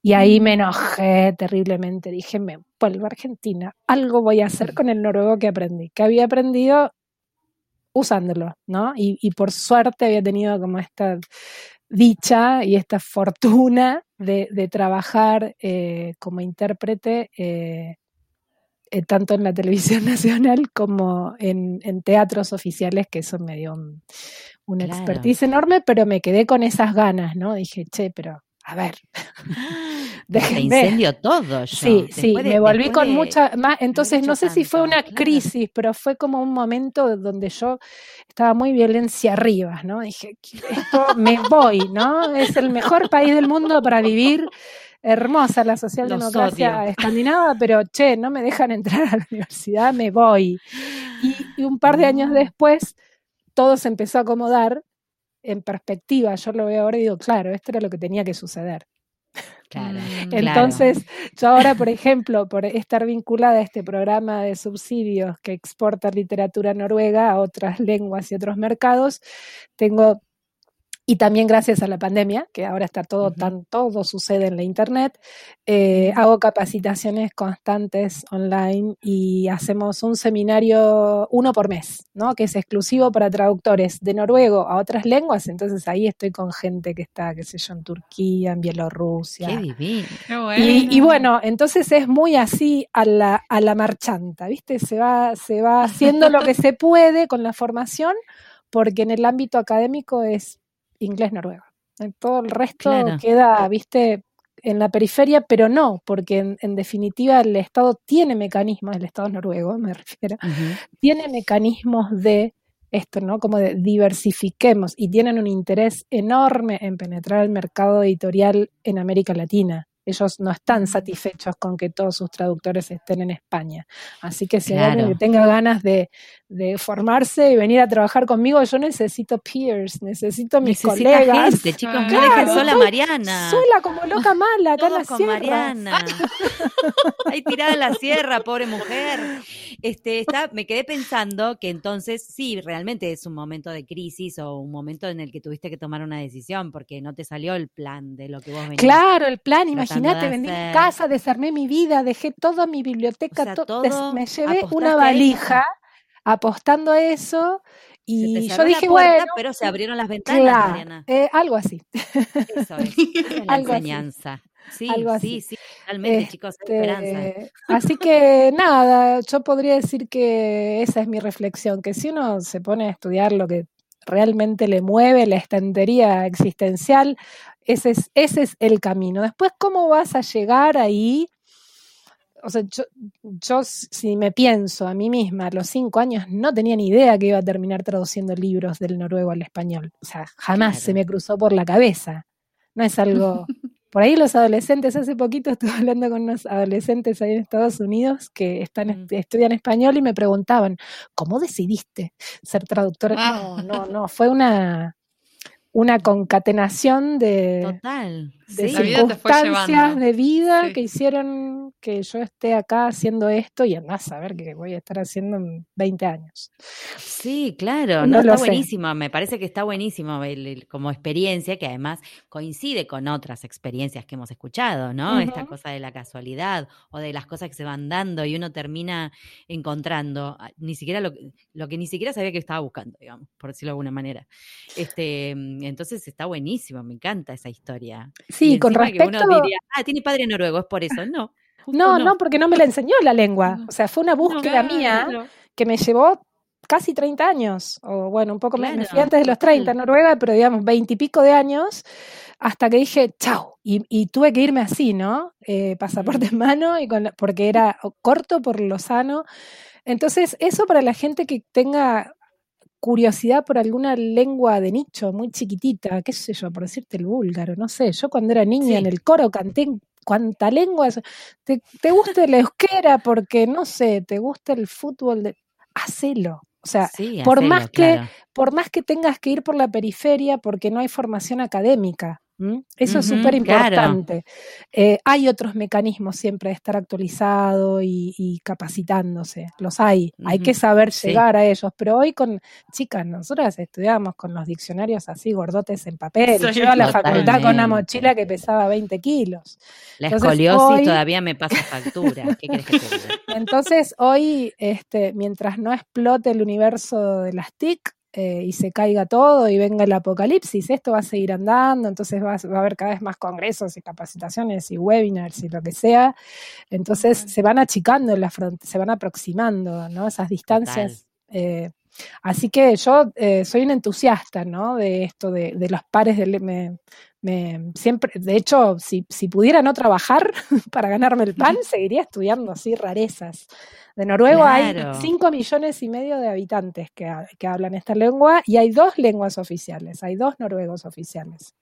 Y ahí me enojé terriblemente. Dije, me vuelvo a Argentina. Algo voy a hacer con el noruego que aprendí, que había aprendido usándolo, ¿no? Y, por suerte había tenido como esta dicha y esta fortuna de, trabajar eh, como intérprete eh, eh, tanto en la televisión nacional como en, teatros oficiales, que eso me dio una expertise enorme, pero me quedé con esas ganas, ¿no? Dije, che, pero a ver. Déjenme. incendio todo. Sí, sí, me volví con mucha más. Entonces, no sé si fue una crisis, pero fue como un momento donde yo estaba muy violencia arriba, ¿no? Dije, esto me voy, ¿no? Es el mejor país del mundo para vivir. Hermosa la socialdemocracia escandinava, pero che, no me dejan entrar a la universidad, me voy. Y, un par de años después, todo se empezó a acomodar en perspectiva, yo lo veo ahora y digo, claro, esto era lo que tenía que suceder. Claro, Entonces, yo ahora, por ejemplo, por estar vinculada a este programa de subsidios que exporta literatura noruega a otras lenguas y otros mercados, tengo y también gracias a la pandemia, que ahora está todo tan, todo sucede en la internet, eh, hago capacitaciones constantes online y hacemos un seminario uno por mes, ¿no? Que es exclusivo para traductores de noruego a otras lenguas. Entonces ahí estoy con gente que está, qué sé yo, en Turquía, en Bielorrusia. Qué divino. Y, bueno, entonces es muy así a la, a la marchanta, ¿viste? Se va, se va haciendo lo que se puede con la formación, porque en el ámbito académico es inglés-noruego. Todo el resto queda, viste, en la periferia, pero no, porque en, definitiva el Estado tiene mecanismos, el Estado noruego me refiero, tiene mecanismos de esto, ¿no? Como de diversifiquemos y tienen un interés enorme en penetrar el mercado editorial en América Latina. Ellos no están satisfechos con que todos sus traductores estén en España. Así que si alguien que tenga ganas de, formarse y venir a trabajar conmigo, yo necesito peers, necesito mis colegas. Gente, chicos, no sola Mariana. Sola como loca mala, acá en la con Mariana. Ahí tirada en la sierra, pobre mujer. Este, está, me quedé pensando que entonces sí, realmente es un momento de crisis o un momento en el que tuviste que tomar una decisión porque no te salió el plan de lo que vos venías. Claro, el plan, imagínate Imagínate, vendí mi casa, desarmé mi vida, dejé toda mi biblioteca, me llevé una valija apostando a eso. Y yo dije, bueno. Pero se abrieron las ventanas, eh, algo así. Eso es. la enseñanza. Sí, sí, sí, realmente, chicos, esperanza. Este, así que nada, yo podría decir que esa es mi reflexión, que si uno se pone a estudiar lo que realmente le mueve la estantería existencial, ese es, ese es el camino. Después, ¿cómo vas a llegar ahí? O sea, yo, yo, si me pienso a mí misma, a los cinco años no tenía ni idea que iba a terminar traduciendo libros del noruego al español. O sea, jamás se me cruzó por la cabeza. No es algo Por ahí los adolescentes, hace poquito estuve hablando con unos adolescentes ahí en Estados Unidos que están, mm. estudian español y me preguntaban, ¿cómo decidiste ser traductora? Ah. No, no, no, fue una, una concatenación de, Total. De circunstancias de vida que hicieron que yo esté acá haciendo esto y además a ver qué voy a estar haciendo en 20 años. Sí, claro, no, está buenísimo, me parece que está buenísimo como experiencia que además coincide con otras experiencias que hemos escuchado, ¿no? Esta cosa de la casualidad o de las cosas que se van dando y uno termina encontrando ah, ni siquiera lo, lo que ni siquiera sabía que estaba buscando, digamos, por decirlo de alguna manera. Este, entonces está buenísimo, me encanta esa historia. Sí, con respecto... Que uno diría, ah, tiene padre noruego, es por eso. No. No, no, porque no me la enseñó la lengua. O sea, fue una búsqueda mía que me llevó casi 30 años, o bueno, un poco menos, me fui antes de los 30 en Noruega, pero digamos 20 y pico de años, hasta que dije, chao, y, tuve que irme así, ¿no? Eh, pasaporte en mano, y con porque era corto por lo sano. Entonces, eso para la gente que tenga curiosidad por alguna lengua de nicho muy chiquitita, qué sé yo, por decirte el búlgaro, no sé, yo cuando era niña en el coro canté cuánta lengua, te, te gusta la euskera porque, no sé, te gusta el fútbol, de, hacelo. O sea, por más que por más que tengas que ir por la periferia porque no hay formación académica, Eso es súper importante. Eh, hay otros mecanismos siempre de estar actualizado y, capacitándose, los hay, hay que saber llegar a ellos, pero hoy con, chicas, nosotras estudiábamos con los diccionarios así gordotes en papel, yo a la facultad con una mochila que pesaba 20 kilos. La escoliosis todavía me pasa factura, ¿qué crees que te Entonces hoy, este, mientras no explote el universo de las TIC, eh, y se caiga todo y venga el apocalipsis, esto va a seguir andando, entonces va, a haber cada vez más congresos y capacitaciones y webinars y lo que sea. Entonces se van achicando en la frontera, se van aproximando, ¿no? Esas distancias. Eh, así que yo eh, soy un entusiasta, ¿no? De esto, de, los pares del... Me, siempre, de hecho, si, si pudiera no trabajar para ganarme el pan, seguiría estudiando así rarezas. De Noruego hay 5 millones y medio de habitantes que, que, hablan esta lengua y hay dos lenguas oficiales, hay dos noruegos oficiales.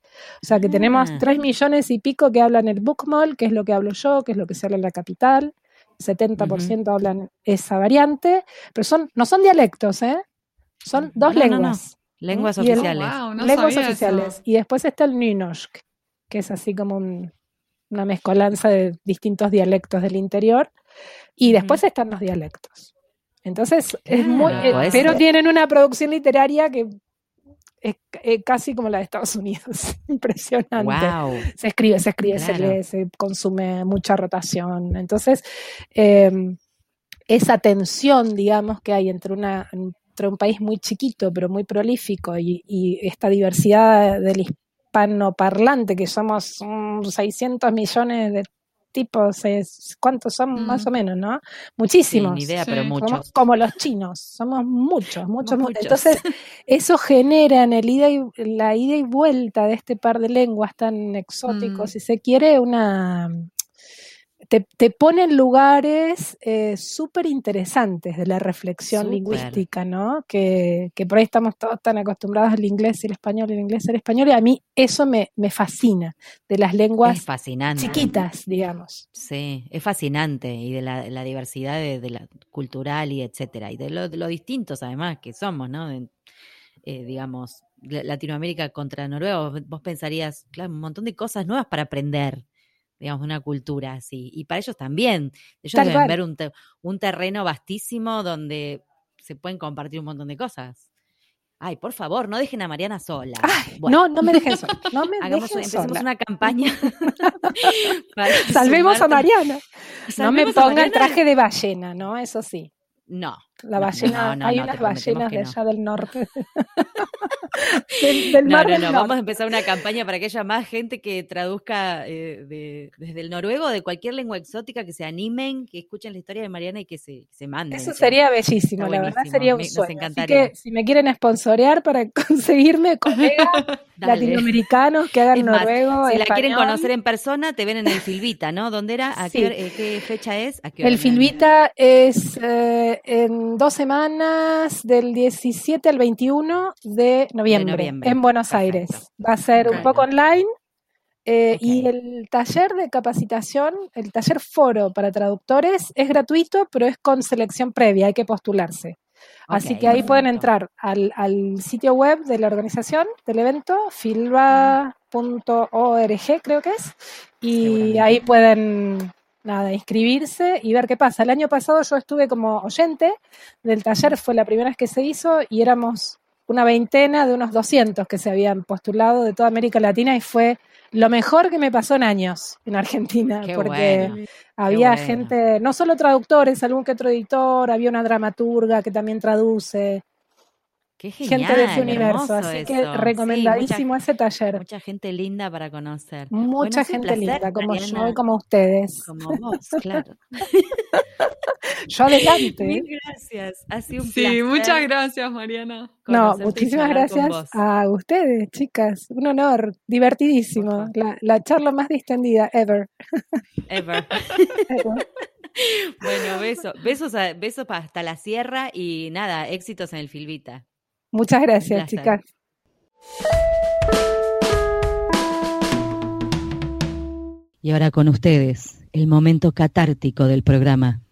O sea que tenemos 3 ah. millones y pico que hablan el bookmall, que es lo que hablo yo, que es lo que se habla en la capital. 70% hablan esa variante, pero son, no son dialectos, ¿eh? Son dos lenguas. Lenguas oficiales. lenguas oficiales. Y después está el Nynorsk, que es así como una mezcolanza de distintos dialectos del interior. Y después están los dialectos. Entonces, es muy. Eh, pero tienen una producción literaria que es eh, casi como la de Estados Unidos. Impresionante. Se escribe, se escribe, se lee, se consume mucha rotación. Entonces, em, esa tensión, digamos, que hay entre una entre un país muy chiquito pero muy prolífico y, y esta diversidad del hispanoparlante, que somos 600 millones de tipos, es, ¿cuántos son más o menos, no? Muchísimos. ni idea, pero muchos. como los chinos, somos muchos, muchos, muchos. Entonces, eso genera en el ida y, la ida y vuelta de este par de lenguas tan exóticos, mm. si se quiere, una te, te pone en lugares eh, súper interesantes de la reflexión lingüística, ¿no? Que, que, por ahí estamos todos tan acostumbrados al inglés y el español, el inglés y el español, y a mí eso me, me fascina, de las lenguas chiquitas, digamos. Sí, es fascinante, y de la, la diversidad de, la cultural y etcétera, y de lo, lo distintos además que somos, ¿no? Eh, digamos, Latinoamérica contra Noruega, vos pensarías, claro, un montón de cosas nuevas para aprender digamos, una cultura así. Y para ellos también. Ellos deben ver un, un terreno vastísimo donde se pueden compartir un montón de cosas. Ay, por favor, no dejen a Mariana sola. No, no me dejen sola. No me Hagamos, empecemos una campaña. Salvemos a Mariana. no me ponga el traje de ballena, ¿no? Eso sí. No. La ballena, hay unas ballenas de allá del norte. del, no, no, no, vamos a empezar una campaña para que haya más gente que traduzca eh, desde el noruego, de cualquier lengua exótica, que se animen, que escuchen la historia de Mariana y que se, se manden. Eso sería bellísimo, la verdad sería un sueño. Así que si me quieren sponsorear para conseguirme colegas latinoamericanos que hagan noruego. si la quieren conocer en persona, te ven en el Filvita, ¿no? ¿Dónde era? ¿A qué, qué, fecha es? el Filvita es eh, en dos semanas, del 17 al 21 de noviembre, en Buenos Aires. Va a ser un poco online. Eh, y el taller de capacitación, el taller foro para traductores, es gratuito, pero es con selección previa, hay que postularse. Así que ahí pueden entrar al, sitio web de la organización del evento, filba.org creo que es, y ahí pueden nada, inscribirse y ver qué pasa. El año pasado yo estuve como oyente del taller, fue la primera vez que se hizo y éramos una veintena de unos 200 que se habían postulado de toda América Latina y fue lo mejor que me pasó en años en Argentina, porque había gente, no solo traductores, algún que otro editor, había una dramaturga que también traduce, gente de ese universo. Así que recomendadísimo ese taller. Mucha gente linda para conocer. Mucha gente linda, como yo y como ustedes. Como vos, claro. yo adelante. Mil gracias. Ha sido un sí, muchas gracias, Mariana. No, muchísimas gracias a ustedes, chicas. Un honor, divertidísimo. La, la charla más distendida ever. Ever. Bueno, besos, besos, besos hasta la sierra y nada, éxitos en el Filvita. Muchas gracias, chicas. Y ahora con ustedes, el momento catártico del programa.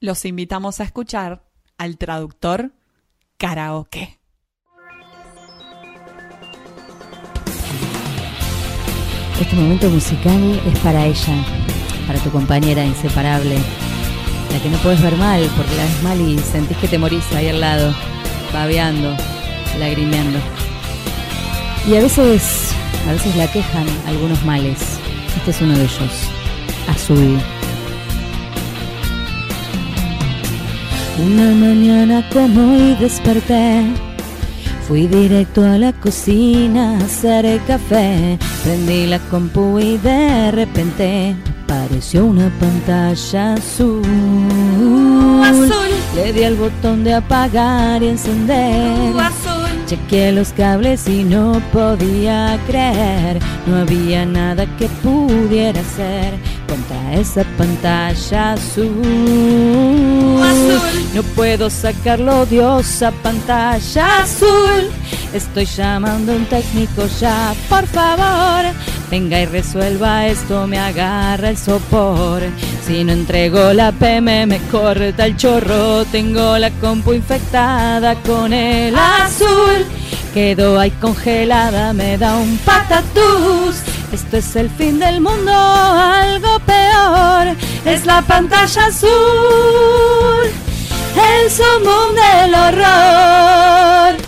Los invitamos a escuchar al traductor karaoke. Este momento musical es para ella, para tu compañera inseparable, la que no puedes ver mal porque la ves mal y sentís que te morís ahí al lado, babeando, lagrimeando. Y a veces, a veces la quejan algunos males. Este es uno de ellos, azul. Una mañana como hoy desperté Fui directo a la cocina a hacer el café. Prendí la compu y de repente apareció una pantalla azul. azul. Le di al botón de apagar y encender. azul. Chequeé los cables y no podía creer. No había nada que pudiera hacer contra esa pantalla azul. azul. No puedo sacarlo, odiosa pantalla azul. Estoy llamando a un técnico ya, por favor. Venga y resuelva esto, me agarra el sopor. Si no entrego la PM, me corta el chorro. Tengo la compu infectada con el azul. Quedo ahí congelada, me da un patatús. Esto es el fin del mundo, algo peor. Es la pantalla azul, el sumum del horror.